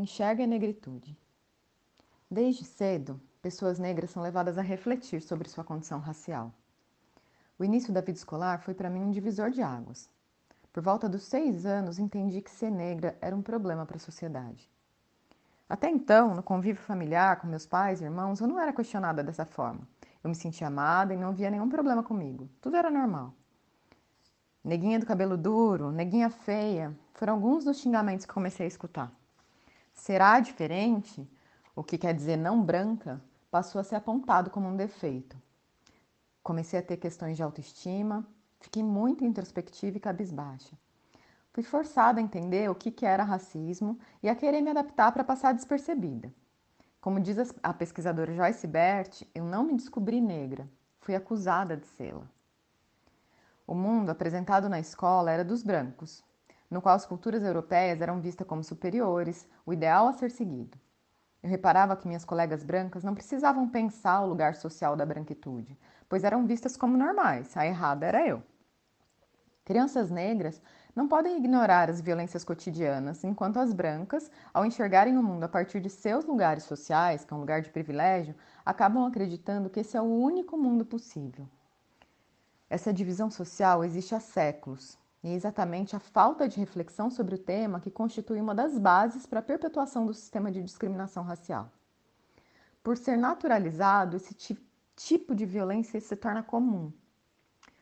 enxerga a negritude. Desde cedo, pessoas negras são levadas a refletir sobre sua condição racial. O início da vida escolar foi para mim um divisor de águas. Por volta dos seis anos, entendi que ser negra era um problema para a sociedade. Até então, no convívio familiar com meus pais e irmãos, eu não era questionada dessa forma. Eu me sentia amada e não via nenhum problema comigo. Tudo era normal. Neguinha do cabelo duro, neguinha feia, foram alguns dos xingamentos que comecei a escutar. Será diferente, o que quer dizer não branca, passou a ser apontado como um defeito. Comecei a ter questões de autoestima, fiquei muito introspectiva e cabisbaixa. Fui forçada a entender o que era racismo e a querer me adaptar para passar despercebida. Como diz a pesquisadora Joyce Bert, eu não me descobri negra, fui acusada de sê-la. O mundo apresentado na escola era dos brancos, no qual as culturas europeias eram vistas como superiores, o ideal a ser seguido. Eu reparava que minhas colegas brancas não precisavam pensar o lugar social da branquitude, pois eram vistas como normais, a errada era eu. Crianças negras não podem ignorar as violências cotidianas, enquanto as brancas, ao enxergarem o mundo a partir de seus lugares sociais, que é um lugar de privilégio, acabam acreditando que esse é o único mundo possível. Essa divisão social existe há séculos, e é exatamente a falta de reflexão sobre o tema que constitui uma das bases para a perpetuação do sistema de discriminação racial. Por ser naturalizado, esse tipo de violência se torna comum.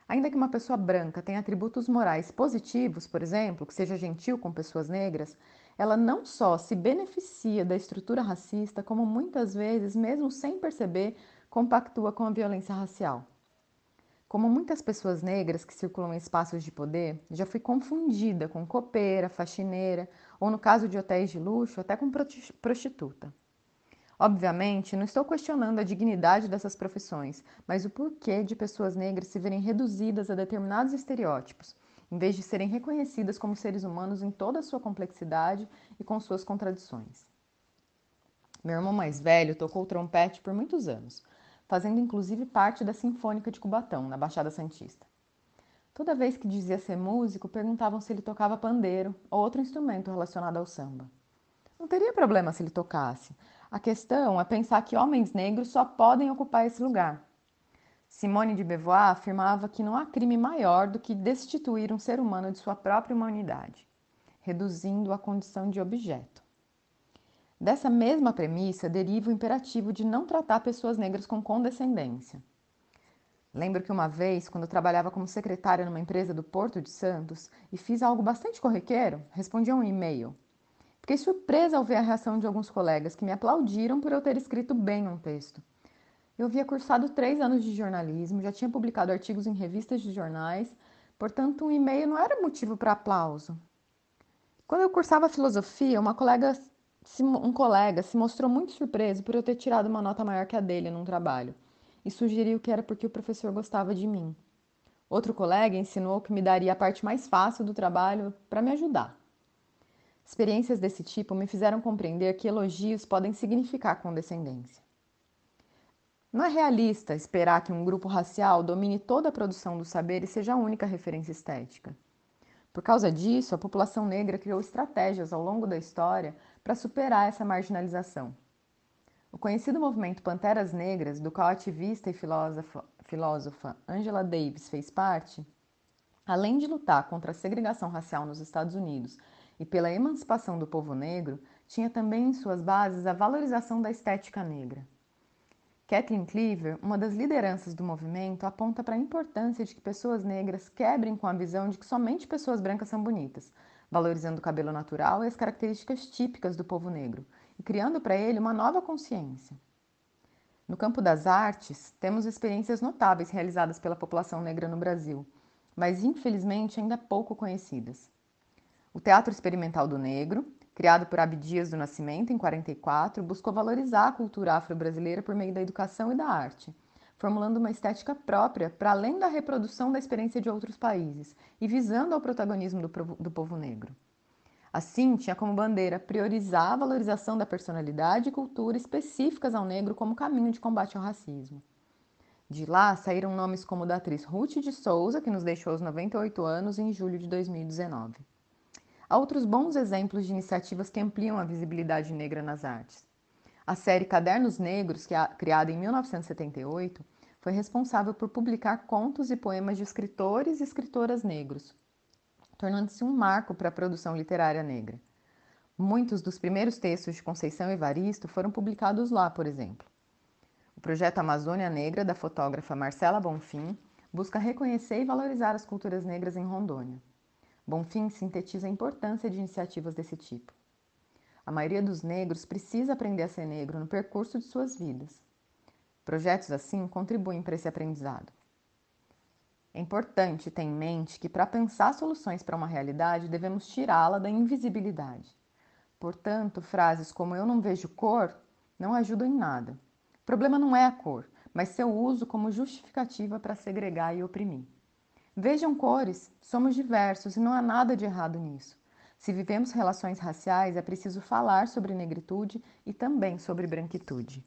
Ainda que uma pessoa branca tenha atributos morais positivos, por exemplo, que seja gentil com pessoas negras, ela não só se beneficia da estrutura racista, como muitas vezes, mesmo sem perceber, compactua com a violência racial. Como muitas pessoas negras que circulam em espaços de poder, já fui confundida com copeira, faxineira ou, no caso de hotéis de luxo, até com prostituta. Obviamente, não estou questionando a dignidade dessas profissões, mas o porquê de pessoas negras se verem reduzidas a determinados estereótipos, em vez de serem reconhecidas como seres humanos em toda a sua complexidade e com suas contradições. Meu irmão mais velho tocou trompete por muitos anos, fazendo inclusive parte da Sinfônica de Cubatão, na Baixada Santista. Toda vez que dizia ser músico, perguntavam se ele tocava pandeiro ou outro instrumento relacionado ao samba. Não teria problema se ele tocasse. A questão é pensar que homens negros só podem ocupar esse lugar. Simone de Beauvoir afirmava que não há crime maior do que destituir um ser humano de sua própria humanidade, reduzindo a condição de objeto. Dessa mesma premissa deriva o imperativo de não tratar pessoas negras com condescendência. Lembro que uma vez, quando eu trabalhava como secretária numa empresa do Porto de Santos e fiz algo bastante corriqueiro, respondi a um e-mail. Fiquei surpresa ao ver a reação de alguns colegas que me aplaudiram por eu ter escrito bem um texto. Eu havia cursado três anos de jornalismo, já tinha publicado artigos em revistas de jornais, portanto, um e-mail não era motivo para aplauso. Quando eu cursava filosofia, uma colega um colega se mostrou muito surpreso por eu ter tirado uma nota maior que a dele num trabalho e sugeriu que era porque o professor gostava de mim. Outro colega ensinou que me daria a parte mais fácil do trabalho para me ajudar. Experiências desse tipo me fizeram compreender que elogios podem significar condescendência. Não é realista esperar que um grupo racial domine toda a produção do saber e seja a única referência estética. Por causa disso, a população negra criou estratégias ao longo da história para superar essa marginalização. O conhecido movimento Panteras Negras, do qual a ativista e filósofa, filósofa Angela Davis fez parte, além de lutar contra a segregação racial nos Estados Unidos e pela emancipação do povo negro, tinha também em suas bases a valorização da estética negra. Kathleen Cleaver, uma das lideranças do movimento, aponta para a importância de que pessoas negras quebrem com a visão de que somente pessoas brancas são bonitas, valorizando o cabelo natural e as características típicas do povo negro, e criando para ele uma nova consciência. No campo das artes, temos experiências notáveis realizadas pela população negra no Brasil, mas infelizmente ainda pouco conhecidas. O Teatro Experimental do Negro, criado por Abdias do Nascimento em 44, buscou valorizar a cultura afro-brasileira por meio da educação e da arte, formulando uma estética própria para além da reprodução da experiência de outros países e visando ao protagonismo do, do povo negro. Assim, tinha como bandeira priorizar a valorização da personalidade e cultura específicas ao negro como caminho de combate ao racismo. De lá saíram nomes como o da atriz Ruth de Souza, que nos deixou aos 98 anos em julho de 2019. há outros bons exemplos de iniciativas que ampliam a visibilidade negra nas artes. A série Cadernos Negros, que criada em 1978, foi responsável por publicar contos e poemas de escritores e escritoras negros, tornando-se um marco para a produção literária negra. Muitos dos primeiros textos de Conceição Evaristo foram publicados lá, por exemplo. O projeto Amazônia Negra, da fotógrafa Marcela Bonfim, busca reconhecer e valorizar as culturas negras em Rondônia. Bonfim sintetiza a importância de iniciativas desse tipo. A maioria dos negros precisa aprender a ser negro no percurso de suas vidas. Projetos assim contribuem para esse aprendizado. É importante ter em mente que, para pensar soluções para uma realidade, devemos tirá-la da invisibilidade. Portanto, frases como eu não vejo cor não ajudam em nada. O problema não é a cor, mas seu uso como justificativa para segregar e oprimir. Vejam cores, somos diversos e não há nada de errado nisso. Se vivemos relações raciais, é preciso falar sobre negritude e também sobre branquitude.